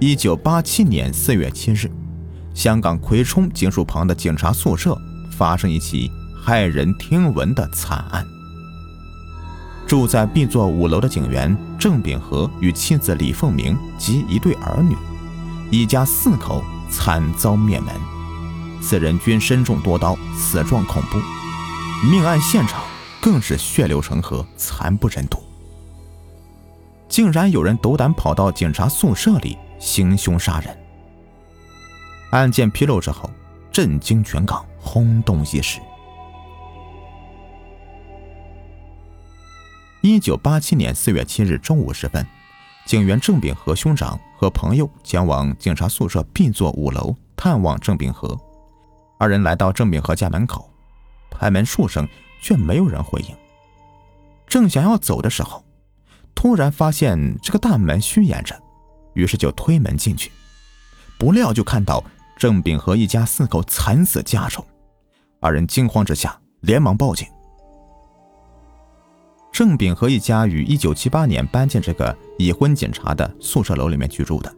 一九八七年四月七日，香港葵涌警署旁的警察宿舍发生一起骇人听闻的惨案。住在 B 座五楼的警员郑秉和与妻子李凤鸣及一对儿女，一家四口惨遭灭门，四人均身中多刀，死状恐怖。命案现场更是血流成河，惨不忍睹。竟然有人斗胆跑到警察宿舍里行凶杀人。案件披露之后，震惊全港，轰动一时。一九八七年四月七日中午时分，警员郑秉和兄长和朋友前往警察宿舍 B 座五楼探望郑秉和。二人来到郑秉和家门口，拍门数声，却没有人回应。正想要走的时候，突然发现这个大门虚掩着，于是就推门进去，不料就看到郑炳和一家四口惨死家中，二人惊慌之下连忙报警。郑炳和一家于一九七八年搬进这个已婚警察的宿舍楼里面居住的，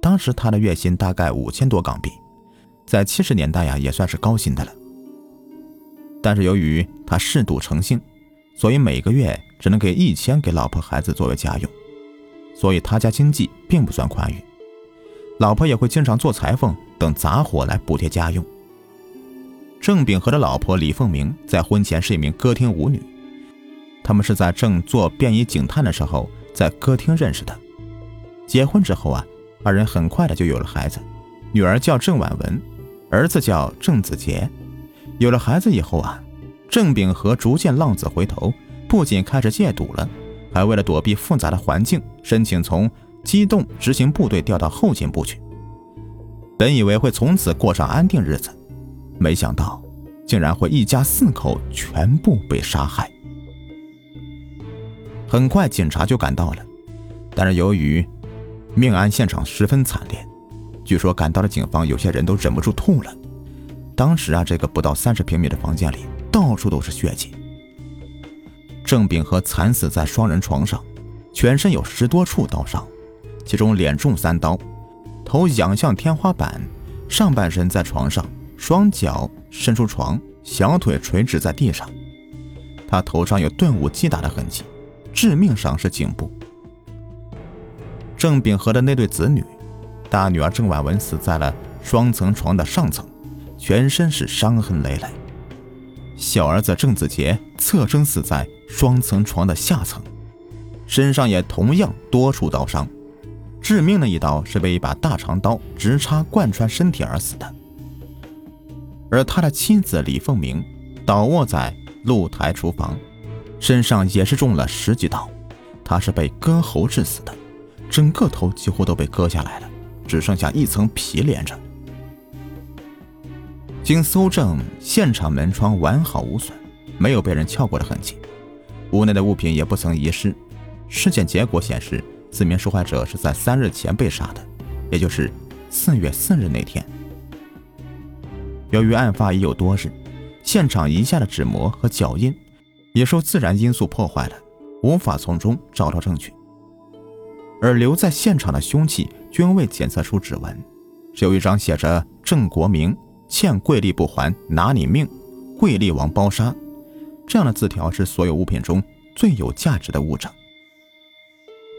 当时他的月薪大概五千多港币，在七十年代呀也算是高薪的了。但是由于他嗜赌成性，所以每个月。只能给一千给老婆孩子作为家用，所以他家经济并不算宽裕。老婆也会经常做裁缝等杂活来补贴家用。郑秉和的老婆李凤鸣在婚前是一名歌厅舞女，他们是在正做便衣警探的时候在歌厅认识的。结婚之后啊，二人很快的就有了孩子，女儿叫郑婉文，儿子叫郑子杰。有了孩子以后啊，郑秉和逐渐浪子回头。不仅开始戒赌了，还为了躲避复杂的环境，申请从机动执行部队调到后勤部去。本以为会从此过上安定日子，没想到竟然会一家四口全部被杀害。很快警察就赶到了，但是由于命案现场十分惨烈，据说赶到的警方有些人都忍不住吐了。当时啊，这个不到三十平米的房间里，到处都是血迹。郑秉和惨死在双人床上，全身有十多处刀伤，其中脸中三刀，头仰向天花板，上半身在床上，双脚伸出床，小腿垂直在地上。他头上有钝物击打的痕迹，致命伤是颈部。郑秉和的那对子女，大女儿郑婉文死在了双层床的上层，全身是伤痕累累；小儿子郑子杰侧身死在。双层床的下层，身上也同样多处刀伤，致命的一刀是被一把大长刀直插贯穿身体而死的。而他的妻子李凤鸣倒卧在露台厨房，身上也是中了十几刀，他是被割喉致死的，整个头几乎都被割下来了，只剩下一层皮连着。经搜证，现场门窗完好无损，没有被人撬过的痕迹。屋内的物品也不曾遗失。尸检结果显示，四名受害者是在三日前被杀的，也就是四月四日那天。由于案发已有多日，现场遗下的指模和脚印也受自然因素破坏了，无法从中找到证据。而留在现场的凶器均未检测出指纹，只有一张写着“郑国明欠贵利不还，拿你命，贵利王包杀”。这样的字条是所有物品中最有价值的物证。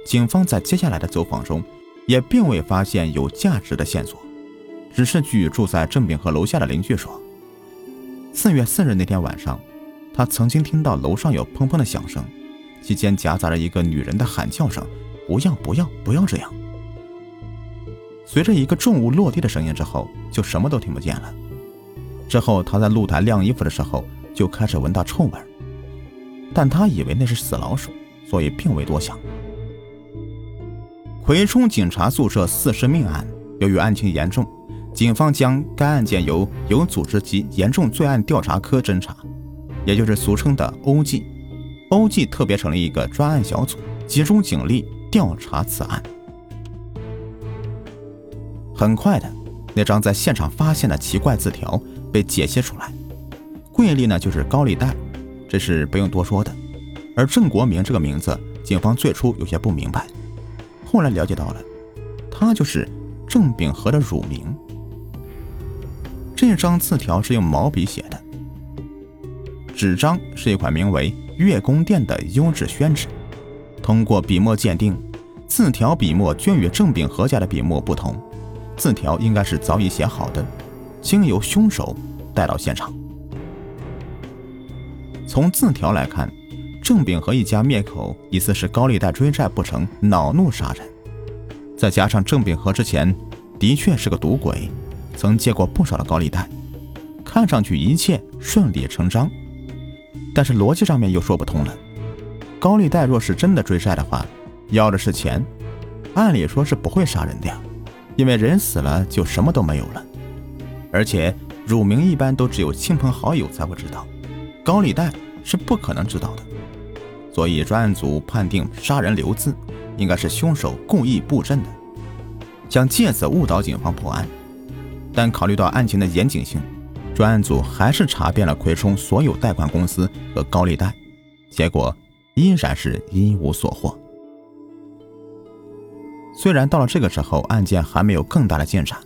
警方在接下来的走访中，也并未发现有价值的线索，只是据住在郑炳和楼下的邻居说，四月四日那天晚上，他曾经听到楼上有砰砰的响声，期间夹杂着一个女人的喊叫声：“不要，不要，不要这样。”随着一个重物落地的声音之后，就什么都听不见了。之后他在露台晾衣服的时候。就开始闻到臭味，但他以为那是死老鼠，所以并未多想。葵冲警察宿舍四尸命案，由于案情严重，警方将该案件由有组织及严重罪案调查科侦查，也就是俗称的 OG。OG 特别成立一个专案小组，集中警力调查此案。很快的，那张在现场发现的奇怪字条被解析出来。贵利呢，就是高利贷，这是不用多说的。而郑国明这个名字，警方最初有些不明白，后来了解到了，他就是郑秉和的乳名。这张字条是用毛笔写的，纸张是一款名为“月宫殿”的优质宣纸。通过笔墨鉴定，字条笔墨均与郑秉和家的笔墨不同，字条应该是早已写好的，经由凶手带到现场。从字条来看，郑秉和一家灭口疑似是高利贷追债不成，恼怒杀人。再加上郑秉和之前的确是个赌鬼，曾借过不少的高利贷，看上去一切顺理成章，但是逻辑上面又说不通了。高利贷若是真的追债的话，要的是钱，按理说是不会杀人的呀，因为人死了就什么都没有了。而且乳名一般都只有亲朋好友才会知道，高利贷是不可能知道的。所以专案组判定杀人留字应该是凶手故意布阵的，想借此误导警方破案。但考虑到案情的严谨性，专案组还是查遍了葵冲所有贷款公司和高利贷，结果。依然是一无所获。虽然到了这个时候，案件还没有更大的进展，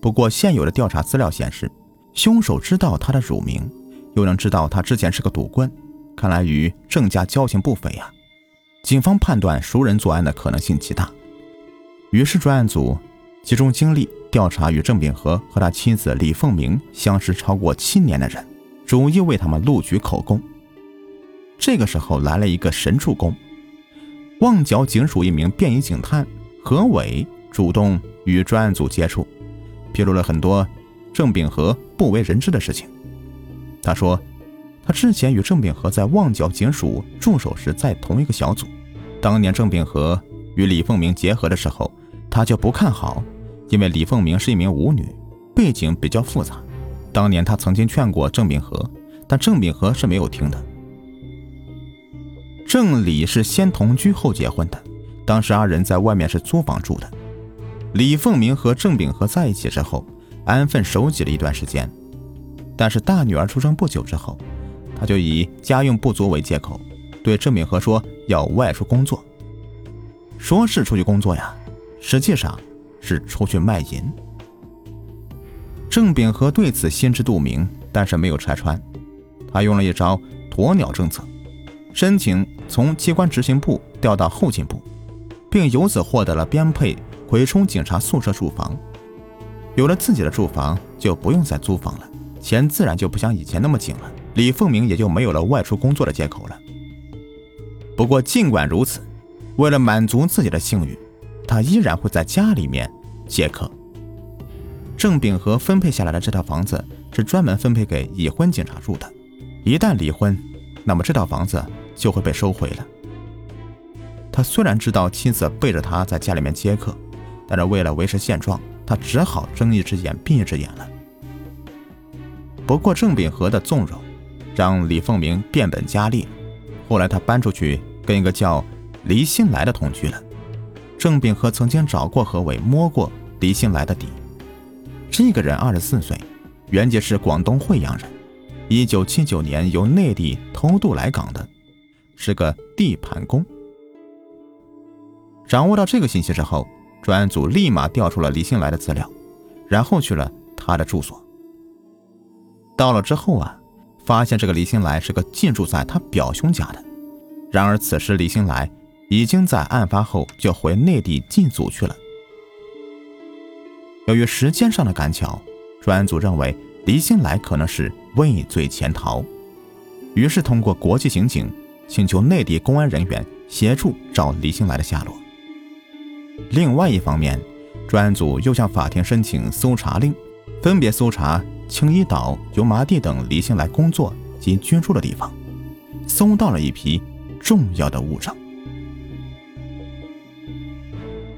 不过现有的调查资料显示，凶手知道他的乳名，又能知道他之前是个赌棍，看来与郑家交情不菲呀。警方判断熟人作案的可能性极大，于是专案组集中精力调查与郑秉和和他妻子李凤鸣相识超过七年的人，逐一为他们录取口供。这个时候来了一个神助攻，旺角警署一名便衣警探何伟主动与专案组接触，披露了很多郑秉和不为人知的事情。他说，他之前与郑秉和在旺角警署驻守时在同一个小组。当年郑秉和与李凤鸣结合的时候，他就不看好，因为李凤鸣是一名舞女，背景比较复杂。当年他曾经劝过郑秉和，但郑秉和是没有听的。郑李是先同居后结婚的，当时二人在外面是租房住的。李凤鸣和郑秉和在一起之后，安分守己了一段时间，但是大女儿出生不久之后，他就以家用不足为借口，对郑秉和说要外出工作。说是出去工作呀，实际上是出去卖淫。郑秉和对此心知肚明，但是没有拆穿，他用了一招鸵鸟政策。申请从机关执行部调到后勤部，并由此获得了编配葵冲警察宿舍住房。有了自己的住房，就不用再租房了，钱自然就不像以前那么紧了。李凤鸣也就没有了外出工作的借口了。不过，尽管如此，为了满足自己的性欲，他依然会在家里面接客。郑秉和分配下来的这套房子是专门分配给已婚警察住的，一旦离婚，那么这套房子。就会被收回了。他虽然知道妻子背着他在家里面接客，但是为了维持现状，他只好睁一只眼闭一只眼了。不过郑秉和的纵容，让李凤鸣变本加厉。后来他搬出去跟一个叫黎新来的同居了。郑秉和曾经找过何伟摸过黎新来的底。这个人二十四岁，原籍是广东惠阳人，一九七九年由内地偷渡来港的。是个地盘工。掌握到这个信息之后，专案组立马调出了李兴来的资料，然后去了他的住所。到了之后啊，发现这个李兴来是个进驻在他表兄家的。然而此时李兴来已经在案发后就回内地进组去了。由于时间上的赶巧，专案组认为李兴来可能是畏罪潜逃，于是通过国际刑警。请求内地公安人员协助找李兴来的下落。另外一方面，专案组又向法庭申请搜查令，分别搜查青衣岛、油麻地等李兴来工作及居住的地方，搜到了一批重要的物证。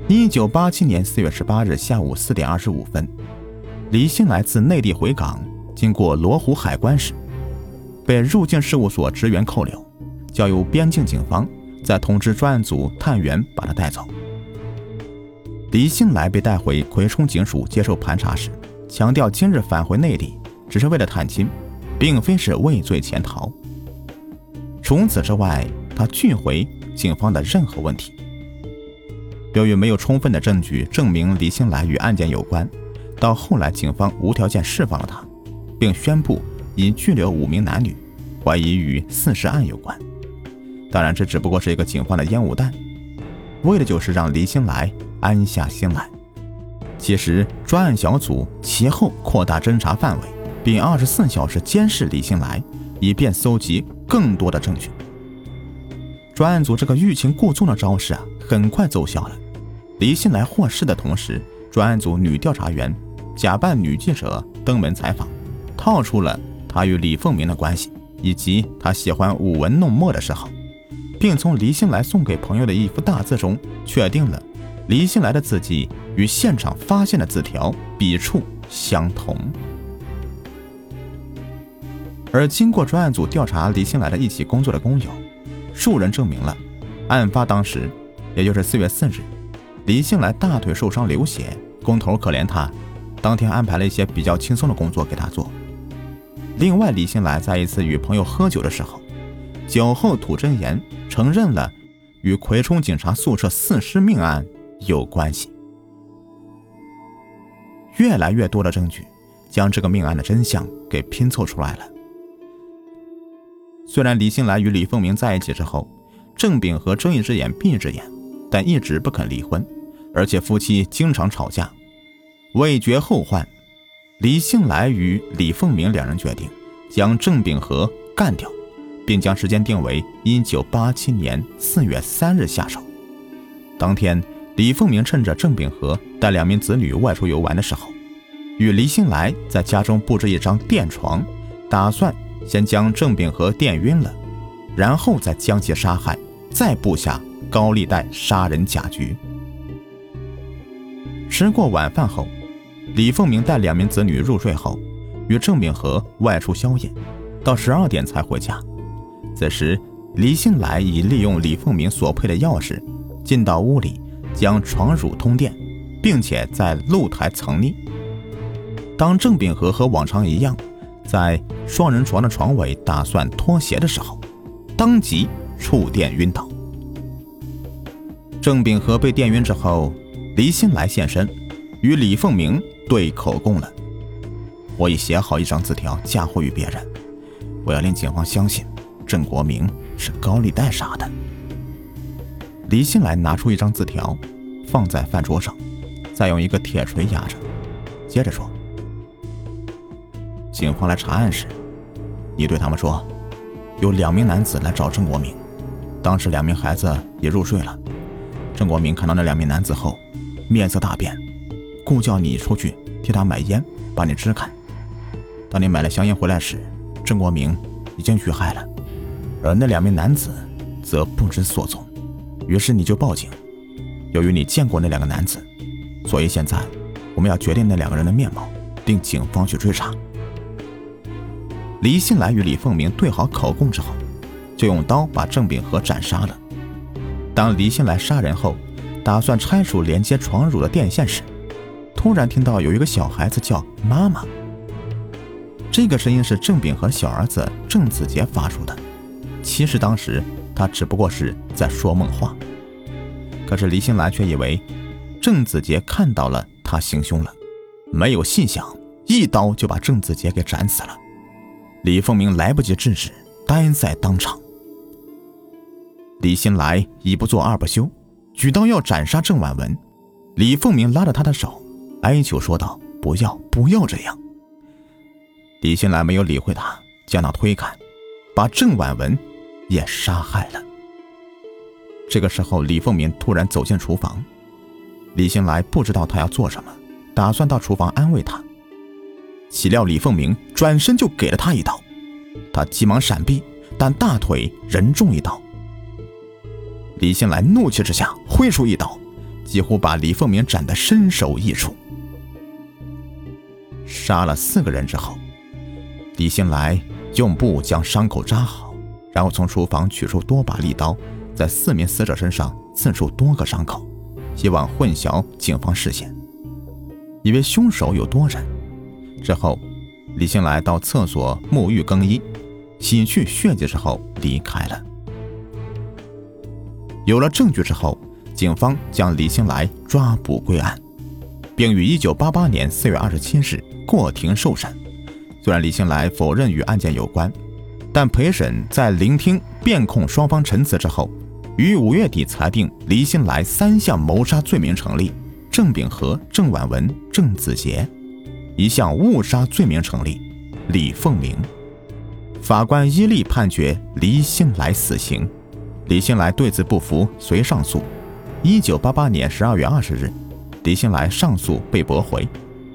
一九八七年四月十八日下午四点二十五分，李兴来自内地回港，经过罗湖海关时，被入境事务所职员扣留。交由边境警方再通知专案组探员把他带走。李兴来被带回葵冲警署接受盘查时，强调今日返回内地只是为了探亲，并非是畏罪潜逃。除此之外，他拒回警方的任何问题。由于没有充分的证据证明李兴来与案件有关，到后来警方无条件释放了他，并宣布已拘留五名男女，怀疑与四尸案有关。当然，这只不过是一个警方的烟雾弹，为的就是让李兴来安下心来。其实，专案小组其后扩大侦查范围，并二十四小时监视李兴来，以便搜集更多的证据。专案组这个欲擒故纵的招式啊，很快奏效了。李新来获释的同时，专案组女调查员假扮女记者登门采访，套出了他与李凤鸣的关系，以及他喜欢舞文弄墨的嗜好，并从李新来送给朋友的一幅大字中确定了李新来的字迹与现场发现的字条笔触相同。而经过专案组调查李新来的一起工作的工友。数人证明了，案发当时，也就是四月四日，李兴来大腿受伤流血，工头可怜他，当天安排了一些比较轻松的工作给他做。另外，李兴来在一次与朋友喝酒的时候，酒后吐真言，承认了与葵冲警察宿舍四尸命案有关系。越来越多的证据将这个命案的真相给拼凑出来了。虽然李兴来与李凤鸣在一起之后，郑炳和睁一只眼闭一只眼，但一直不肯离婚，而且夫妻经常吵架。为绝后患，李兴来与李凤鸣两人决定将郑炳和干掉，并将时间定为一九八七年四月三日下手。当天，李凤鸣趁着郑秉和带两名子女外出游玩的时候，与李兴来在家中布置一张垫床，打算。先将郑秉和电晕了，然后再将其杀害，再布下高利贷杀人假局。吃过晚饭后，李凤鸣带两名子女入睡后，与郑秉和外出宵夜，到十二点才回家。此时，李兴来已利用李凤鸣所配的钥匙，进到屋里，将床褥通电，并且在露台藏匿。当郑秉和和往常一样。在双人床的床尾打算脱鞋的时候，当即触电晕倒。郑秉和被电晕之后，李新来现身，与李凤鸣对口供了。我已写好一张字条嫁祸于别人，我要令警方相信郑国明是高利贷杀的。李兴来拿出一张字条，放在饭桌上，再用一个铁锤压着，接着说。警方来查案时，你对他们说，有两名男子来找郑国明，当时两名孩子也入睡了。郑国明看到那两名男子后，面色大变，故叫你出去替他买烟，把你支开。当你买了香烟回来时，郑国明已经遇害了，而那两名男子则不知所踪。于是你就报警。由于你见过那两个男子，所以现在我们要决定那两个人的面貌，令警方去追查。李兴来与李凤鸣对好口供之后，就用刀把郑秉和斩杀了。当李兴来杀人后，打算拆除连接床褥的电线时，突然听到有一个小孩子叫“妈妈”。这个声音是郑秉和小儿子郑子杰发出的。其实当时他只不过是在说梦话。可是李兴来却以为郑子杰看到了他行凶了，没有细想，一刀就把郑子杰给斩死了。李凤鸣来不及制止，呆在当场。李新来一不做二不休，举刀要斩杀郑婉文。李凤鸣拉着他的手，哀求说道：“不要，不要这样。”李新来没有理会他，将他推开，把郑婉文也杀害了。这个时候，李凤鸣突然走进厨房，李新来不知道他要做什么，打算到厨房安慰他。岂料李凤鸣转身就给了他一刀，他急忙闪避，但大腿仍中一刀。李兴来怒气之下挥出一刀，几乎把李凤鸣斩得身首异处。杀了四个人之后，李兴来用布将伤口扎好，然后从厨房取出多把利刀，在四名死者身上刺出多个伤口，希望混淆警方视线，以为凶手有多人。之后，李兴来到厕所沐浴更衣，洗去血迹之后离开了。有了证据之后，警方将李兴来抓捕归案，并于一九八八年四月二十七日过庭受审。虽然李兴来否认与案件有关，但陪审在聆听辩控双方陈词之后，于五月底裁定李兴来三项谋杀罪名成立，郑秉和、郑婉文、郑子杰一项误杀罪名成立，李凤鸣。法官依例判决李兴来死刑。李兴来对此不服，遂上诉。一九八八年十二月二十日，李兴来上诉被驳回，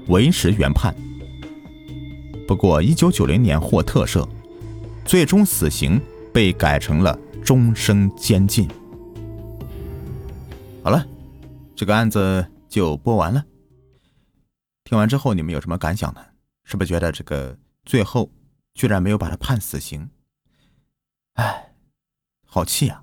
维持原判。不过一九九零年获特赦，最终死刑被改成了终生监禁。好了，这个案子就播完了。听完之后，你们有什么感想呢？是不是觉得这个最后居然没有把他判死刑？哎，好气呀！